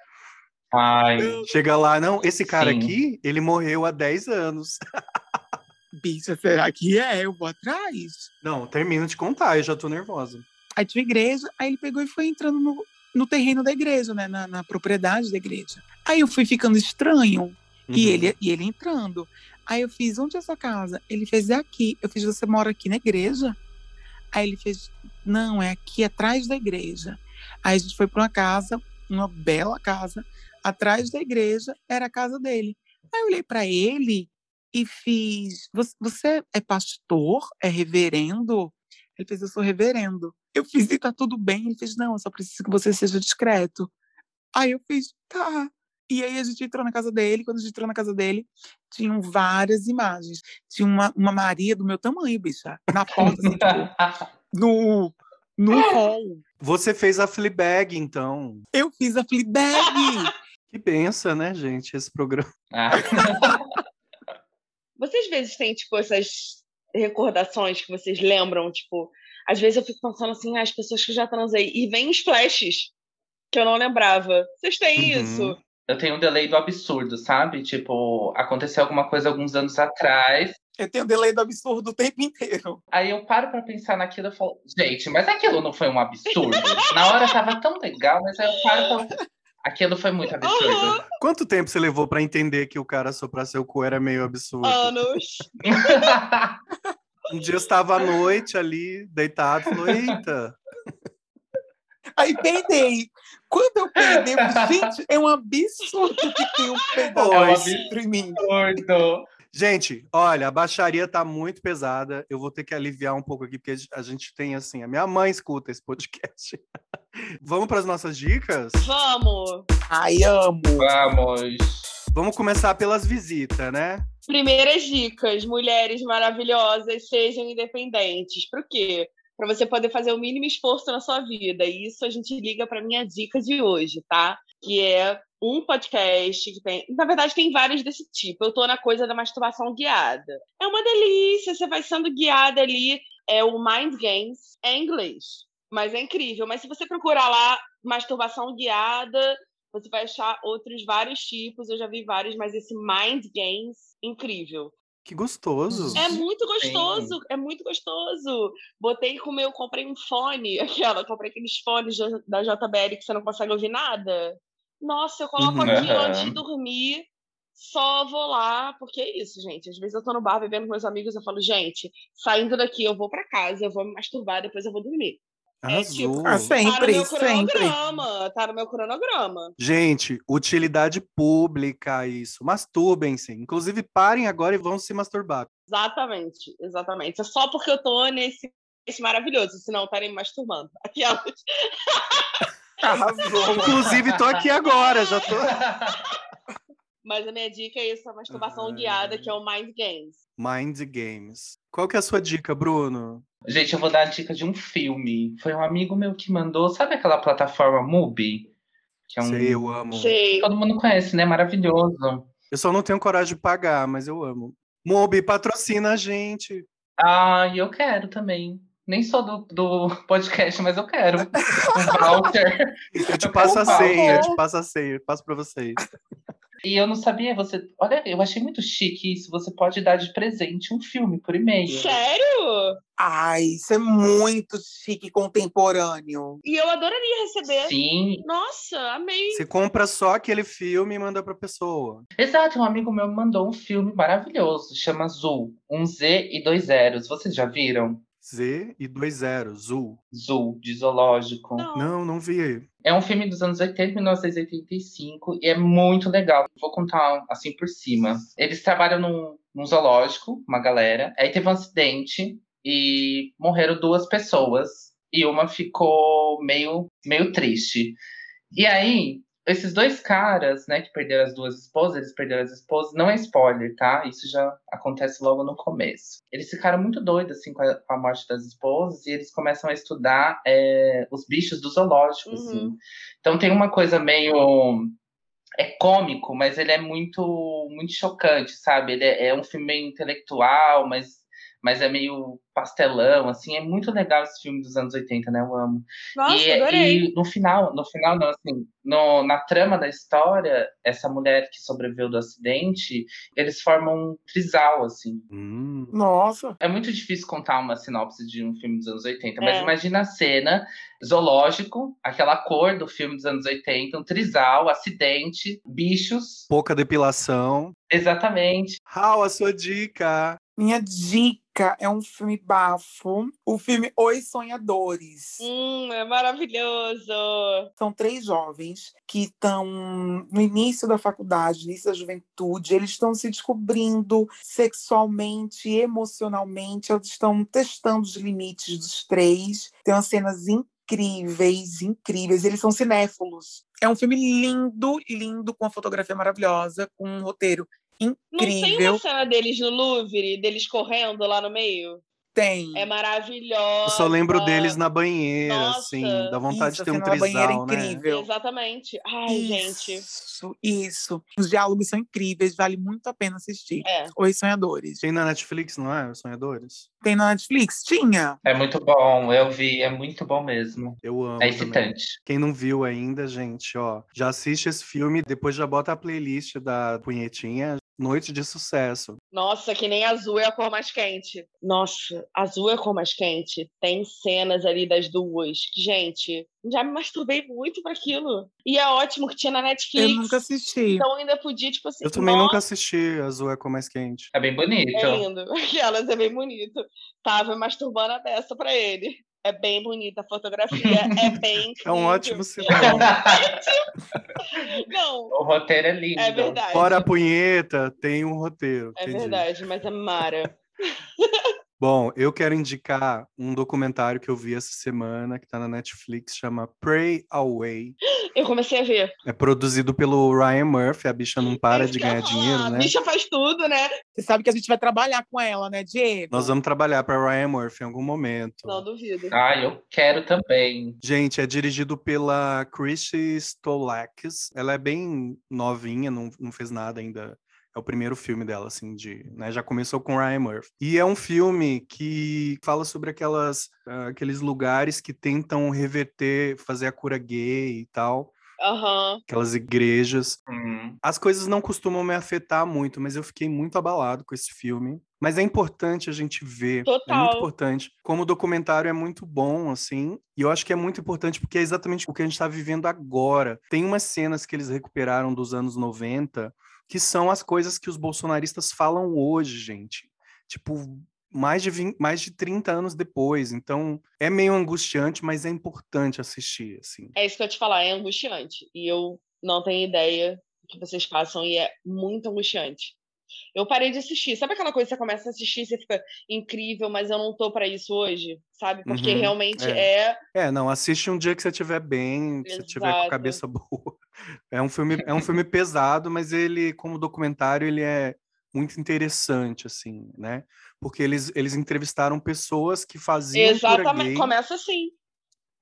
Ai. Chega lá, não, esse cara Sim. aqui, ele morreu há 10 anos. Bicha, será que é? Eu vou atrás. Não, termina de contar, eu já tô nervosa. Aí tinha igreja, aí ele pegou e foi entrando no, no terreno da igreja, né? Na, na propriedade da igreja. Aí eu fui ficando estranho. Uhum. E, ele, e ele entrando. Aí eu fiz, onde é essa casa? Ele fez, é aqui. Eu fiz, você mora aqui na igreja? Aí ele fez, não, é aqui atrás da igreja. Aí a gente foi para uma casa, uma bela casa, atrás da igreja, era a casa dele. Aí eu olhei para ele e fiz: Você é pastor? É reverendo? Ele fez: Eu sou reverendo. Eu fiz: E tá tudo bem? Ele fez: Não, eu só preciso que você seja discreto. Aí eu fiz: Tá. E aí a gente entrou na casa dele. Quando a gente entrou na casa dele, tinham várias imagens. Tinha uma, uma Maria do meu tamanho, bicha, na porta, assim, tipo, no, no hall. Você fez a Fleabag, então. Eu fiz a Fleabag. Que benção, né, gente, esse programa. Ah. Vocês às vezes têm, tipo, essas recordações que vocês lembram, tipo, às vezes eu fico pensando assim, ah, as pessoas que já transei, e vem os flashes que eu não lembrava. Vocês têm uhum. isso? Eu tenho um delay do absurdo, sabe? Tipo, aconteceu alguma coisa alguns anos atrás. Eu tenho um delay do absurdo o tempo inteiro. Aí eu paro pra pensar naquilo e falo, gente, mas aquilo não foi um absurdo? Na hora tava tão legal, mas aí eu paro pra Aquilo foi muito absurdo. Uhum. Quanto tempo você levou para entender que o cara soprar seu cu era meio absurdo? Anos. um dia eu estava à noite ali, deitado, falou, eita. Aí peidei. Quando eu peidei, gente, é um absurdo que tem um peidão é um absurdo em mim. Absurdo. Gente, olha, a baixaria tá muito pesada. Eu vou ter que aliviar um pouco aqui, porque a gente tem assim, a minha mãe escuta esse podcast. Vamos para as nossas dicas? Vamos! Ai, amo! Vamos! Vamos começar pelas visitas, né? Primeiras dicas, mulheres maravilhosas, sejam independentes. Por quê? Para você poder fazer o mínimo esforço na sua vida. E isso a gente liga para minha dica de hoje, tá? Que é um podcast que tem. Na verdade, tem vários desse tipo. Eu tô na coisa da masturbação guiada. É uma delícia, você vai sendo guiada ali. É o Mind Games, é inglês. Mas é incrível. Mas se você procurar lá masturbação guiada, você vai achar outros vários tipos. Eu já vi vários, mas esse Mind Games, incrível. Que gostoso. É muito gostoso, Sim. é muito gostoso. Botei com o meu, comprei um fone, aquela, comprei aqueles fones da JBL que você não consegue ouvir nada. Nossa, eu coloco uhum. aqui antes de dormir, só vou lá, porque é isso, gente. Às vezes eu tô no bar bebendo com meus amigos, eu falo, gente, saindo daqui eu vou para casa, eu vou me masturbar, depois eu vou dormir. É, tipo, ah, sempre, tá sempre. Tá no meu cronograma. Gente, utilidade pública isso. Masturbem-se. Inclusive, parem agora e vão se masturbar. Exatamente, exatamente. É só porque eu tô nesse, nesse maravilhoso, senão estarem me masturbando. Aquelas. Arrasou. Inclusive, tô aqui agora, já tô. Mas a minha dica é isso, a masturbação ah. guiada, que é o Mind Games. Mind Games. Qual que é a sua dica, Bruno? Gente, eu vou dar a dica de um filme. Foi um amigo meu que mandou. Sabe aquela plataforma Mubi? Que é um... Sei, eu amo. Sei. Todo mundo conhece, né? Maravilhoso. Eu só não tenho coragem de pagar, mas eu amo. Mubi patrocina a gente. Ah, eu quero também. Nem sou do, do podcast, mas eu quero. Um voucher. Eu te passo a senha, eu te passo a senha, passo para vocês. E eu não sabia, você. Olha, eu achei muito chique isso. Você pode dar de presente um filme por e-mail. Sério? Ai, isso é muito chique contemporâneo. E eu adoraria receber. Sim. Nossa, amei. Você compra só aquele filme e manda pra pessoa. Exato, um amigo meu mandou um filme maravilhoso, chama Zul, um Z e dois zeros. Vocês já viram? Z e dois zeros, Zul. Zul, de zoológico. Não, não, não vi. É um filme dos anos 80, 1985, e é muito legal. Vou contar assim por cima. Eles trabalham num, num zoológico, uma galera. Aí teve um acidente e morreram duas pessoas. E uma ficou meio, meio triste. E aí, esses dois caras, né, que perderam as duas esposas, eles perderam as esposas, não é spoiler, tá? Isso já acontece logo no começo. Eles ficaram muito doidos, assim, com a, com a morte das esposas, e eles começam a estudar é, os bichos do zoológico, assim. uhum. assim. Então tem uma coisa meio é cômico, mas ele é muito muito chocante, sabe? Ele é, é um filme meio intelectual, mas mas é meio pastelão, assim, é muito legal esse filme dos anos 80, né? Eu amo. Nossa, e, adorei. e no final, no final, não, assim, no, na trama da história, essa mulher que sobreviveu do acidente, eles formam um trisal, assim. Hum. Nossa! É muito difícil contar uma sinopse de um filme dos anos 80, mas é. imagina a cena, zoológico, aquela cor do filme dos anos 80, um trisal, acidente, bichos. Pouca depilação. Exatamente. Raul, a sua dica. Minha dica é um filme bafo, o filme Os Sonhadores. Hum, é maravilhoso. São três jovens que estão no início da faculdade, início da juventude, eles estão se descobrindo sexualmente, emocionalmente, eles estão testando os limites dos três. Tem umas cenas incríveis, incríveis. Eles são cinéfilos. É um filme lindo, lindo, com uma fotografia maravilhosa, com um roteiro incrível. Não tem uma cena deles no Louvre, deles correndo lá no meio? Tem. É maravilhosa. Eu só lembro deles na banheira, Nossa. assim. Dá vontade Isso, de ter um trisal, né? incrível. Exatamente. Ai, isso, gente. Isso, Os diálogos são incríveis, vale muito a pena assistir. É. Os Sonhadores. Tem na Netflix, não é? Os Sonhadores? Tem na Netflix? Tinha. É muito bom, eu vi, é muito bom mesmo. Eu amo. É excitante. Quem não viu ainda, gente, ó, já assiste esse filme, depois já bota a playlist da punhetinha, Noite de sucesso. Nossa, que nem azul é a cor mais quente. Nossa, azul é a cor mais quente. Tem cenas ali das duas. Gente, já me masturbei muito para aquilo. E é ótimo que tinha na Netflix. Eu nunca assisti. Então ainda podia, tipo assim. Eu também nossa. nunca assisti Azul é a cor mais quente. É bem bonito. É lindo. Aquelas é bem bonito. Tava masturbando a dessa pra ele. É bem bonita a fotografia, é bem incrível. É um ótimo sinal. Não. O roteiro é lindo. É verdade. Fora a punheta, tem um roteiro. É entendi. verdade, mas é mara. Bom, eu quero indicar um documentário que eu vi essa semana, que está na Netflix, chama Pray Away. Eu comecei a ver. É produzido pelo Ryan Murphy, a bicha não para de ganhar dinheiro, né? A bicha faz tudo, né? Você sabe que a gente vai trabalhar com ela, né, Diego? Nós vamos trabalhar para Ryan Murphy em algum momento. Não duvido. Ah, eu quero também. Gente, é dirigido pela Chrissy Stolakis. Ela é bem novinha, não, não fez nada ainda é o primeiro filme dela, assim, de, né, já começou com Ryan Murphy. E é um filme que fala sobre aquelas, uh, aqueles lugares que tentam reverter, fazer a cura gay e tal. Uhum. Aquelas igrejas. Uhum. As coisas não costumam me afetar muito, mas eu fiquei muito abalado com esse filme. Mas é importante a gente ver. Total. É muito importante. Como o documentário é muito bom, assim. E eu acho que é muito importante porque é exatamente o que a gente está vivendo agora. Tem umas cenas que eles recuperaram dos anos 90 que são as coisas que os bolsonaristas falam hoje, gente. Tipo, mais de, 20, mais de 30 anos depois. Então, é meio angustiante, mas é importante assistir, assim. É isso que eu te falar, é angustiante. E eu não tenho ideia do que vocês passam e é muito angustiante. Eu parei de assistir. Sabe aquela coisa que você começa a assistir e você fica incrível, mas eu não tô para isso hoje? Sabe? Porque uhum, realmente é. é. é. não, assiste um dia que você estiver bem, que você estiver com a cabeça boa. É um filme, é um filme pesado, mas ele, como documentário, ele é muito interessante, assim, né? Porque eles, eles entrevistaram pessoas que faziam. Exatamente, começa assim.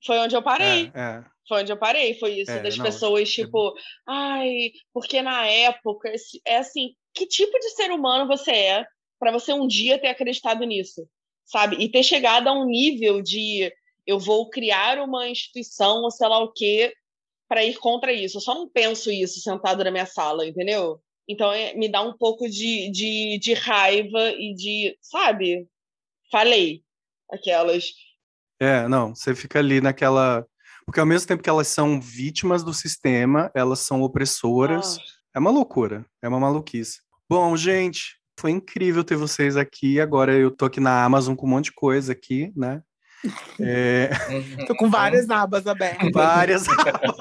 Foi onde eu parei. É, é. Foi onde eu parei. Foi isso é, das não, pessoas, tipo, ai, porque na época. É assim, que tipo de ser humano você é para você um dia ter acreditado nisso? Sabe? E ter chegado a um nível de eu vou criar uma instituição ou sei lá o quê para ir contra isso. Eu só não penso isso sentado na minha sala, entendeu? Então é, me dá um pouco de, de, de raiva e de, sabe? Falei aquelas. É, não, você fica ali naquela. Porque ao mesmo tempo que elas são vítimas do sistema, elas são opressoras. Ah. É uma loucura, é uma maluquice. Bom, gente, foi incrível ter vocês aqui. Agora eu tô aqui na Amazon com um monte de coisa aqui, né? É... Tô com várias abas abertas. Várias abas.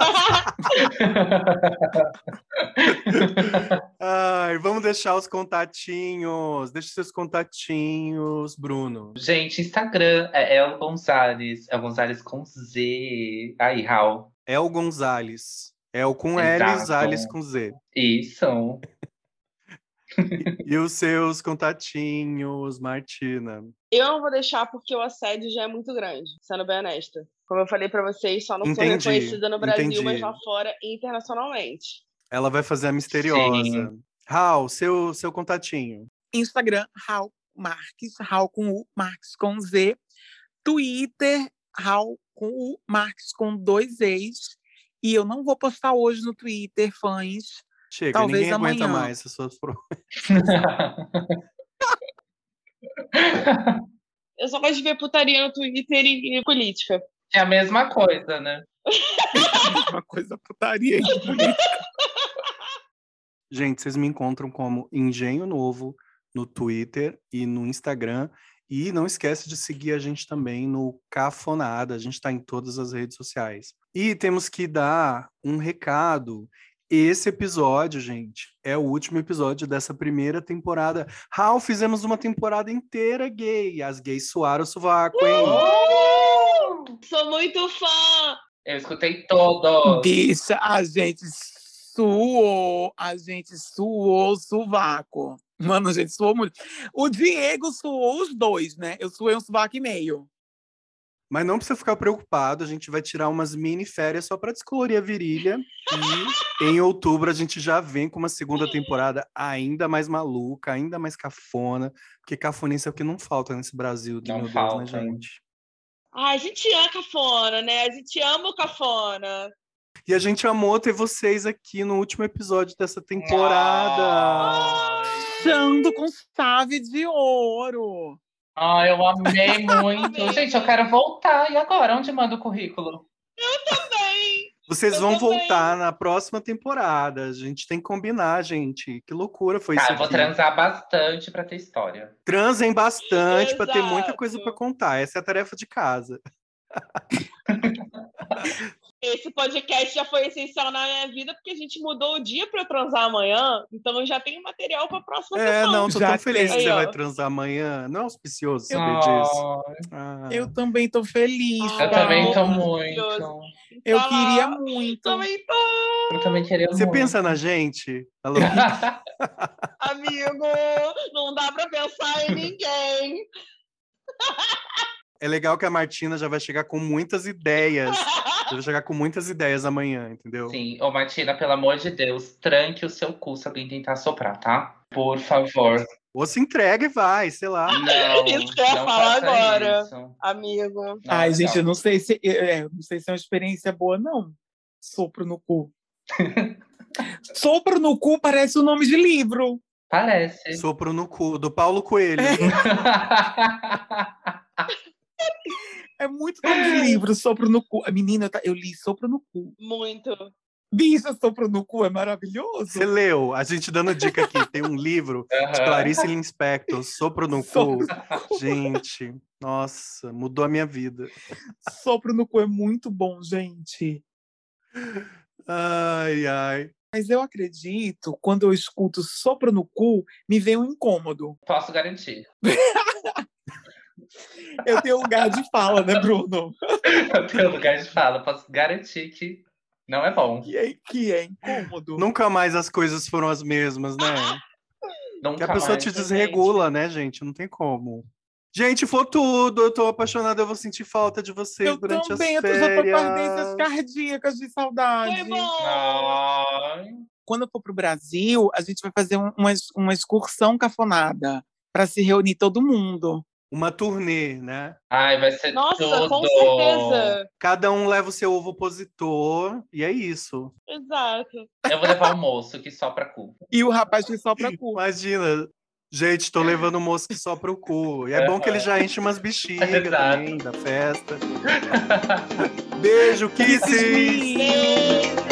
Ai, vamos deixar os contatinhos. Deixa seus contatinhos, Bruno. Gente, Instagram é El Gonzalez. El Gonzalez com Z. Aí, Raul. El Gonzalez. El com L, Gonzalez com Z. Isso. E os seus contatinhos, Martina? Eu não vou deixar porque o assédio já é muito grande, sendo bem honesta. Como eu falei para vocês, só não entendi, sou reconhecida no Brasil, entendi. mas lá fora internacionalmente. Ela vai fazer a misteriosa. Sim. Raul, seu, seu contatinho. Instagram, Raul Marques, Raul com U, Marques com Z. Twitter, Raul com U, Marques com dois E's. E eu não vou postar hoje no Twitter, fãs, Chega, Talvez ninguém amanhã. aguenta mais essas suas Eu só gosto de ver putaria no Twitter e, política. É a mesma coisa, né? a mesma coisa, putaria e política. Gente, vocês me encontram como Engenho Novo no Twitter e no Instagram. E não esquece de seguir a gente também no Cafonada. A gente está em todas as redes sociais. E temos que dar um recado esse episódio, gente, é o último episódio dessa primeira temporada. Raul, fizemos uma temporada inteira gay. As gays suaram o sovaco, hein? Uh! Sou muito fã! Eu escutei todo. Bicha, a gente suou, a gente suou o sovaco. Mano, a gente suou muito. O Diego suou os dois, né? Eu suei um sovaco e meio. Mas não precisa ficar preocupado, a gente vai tirar umas mini férias só para descolorir a virilha. E em outubro a gente já vem com uma segunda temporada ainda mais maluca, ainda mais cafona. Porque cafonice é o que não falta nesse Brasil, não meu falta. Deus, né, gente? Ah, a gente ama cafona, né? A gente ama o cafona. E a gente amou ter vocês aqui no último episódio dessa temporada. Chando com chave de ouro. Ah, eu amei muito. Gente, eu quero voltar. E agora? Onde manda o currículo? Eu também. Vocês eu vão também. voltar na próxima temporada. A gente tem que combinar, gente. Que loucura foi tá, isso. Eu vou transar bastante para ter história. Transem bastante para ter muita coisa para contar. Essa é a tarefa de casa. Esse podcast já foi essencial na minha vida porque a gente mudou o dia para eu transar amanhã, então eu já tenho material para a próxima é, sessão. não, tô já tão feliz que você vai transar amanhã. Não é auspicioso saber oh. disso. Ah. Eu também tô feliz. eu tá? também tô muito. Eu tá queria muito. Também tô. Eu também queria Você muito. pensa na gente? Alô? Amigo, não dá para pensar em ninguém. É legal que a Martina já vai chegar com muitas ideias. já vai chegar com muitas ideias amanhã, entendeu? Sim. Ô, Martina, pelo amor de Deus, tranque o seu cu se alguém tentar soprar, tá? Por favor. Ou se entrega e vai, sei lá. Não, isso que eu ia falar agora, isso. amigo. Não, Ai, gente, eu não sei se é, não sei se é uma experiência boa, não. Sopro no cu. Sopro no cu parece o nome de livro. Parece. Sopro no cu, do Paulo Coelho. É. É muito nome de livro, sopro no cu. A menina, eu li sopro no cu. Muito. Bicha, sopro no cu é maravilhoso. Você leu, a gente dando dica aqui, tem um livro uhum. de Clarice Lispector, Sopro no sopro cu. No gente, nossa, mudou a minha vida. Sopro no cu é muito bom, gente. Ai, ai. Mas eu acredito, quando eu escuto sopro no cu, me vem um incômodo. Posso garantir. eu tenho lugar de fala, né, Bruno? eu tenho lugar de fala, posso garantir que não é bom. Que é, que é incômodo. Nunca mais as coisas foram as mesmas, né? Nunca que a pessoa mais, te desregula, gente. né, gente? Não tem como. Gente, foi tudo. Eu tô apaixonada, eu vou sentir falta de vocês eu durante também, as férias. Eu também, eu tô com ardências cardíacas de saudade. Quando eu for pro Brasil, a gente vai fazer uma, uma excursão cafonada para se reunir todo mundo uma turnê, né? Ai, vai ser Nossa, tudo. com certeza. Cada um leva o seu ovo opositor e é isso. Exato. Eu vou levar o moço que sopra cu. E o rapaz que sopra cu. Imagina. Gente, tô levando o moço que sopra o cu. E é bom que ele já enche umas bexigas também da festa. Beijo, kisses!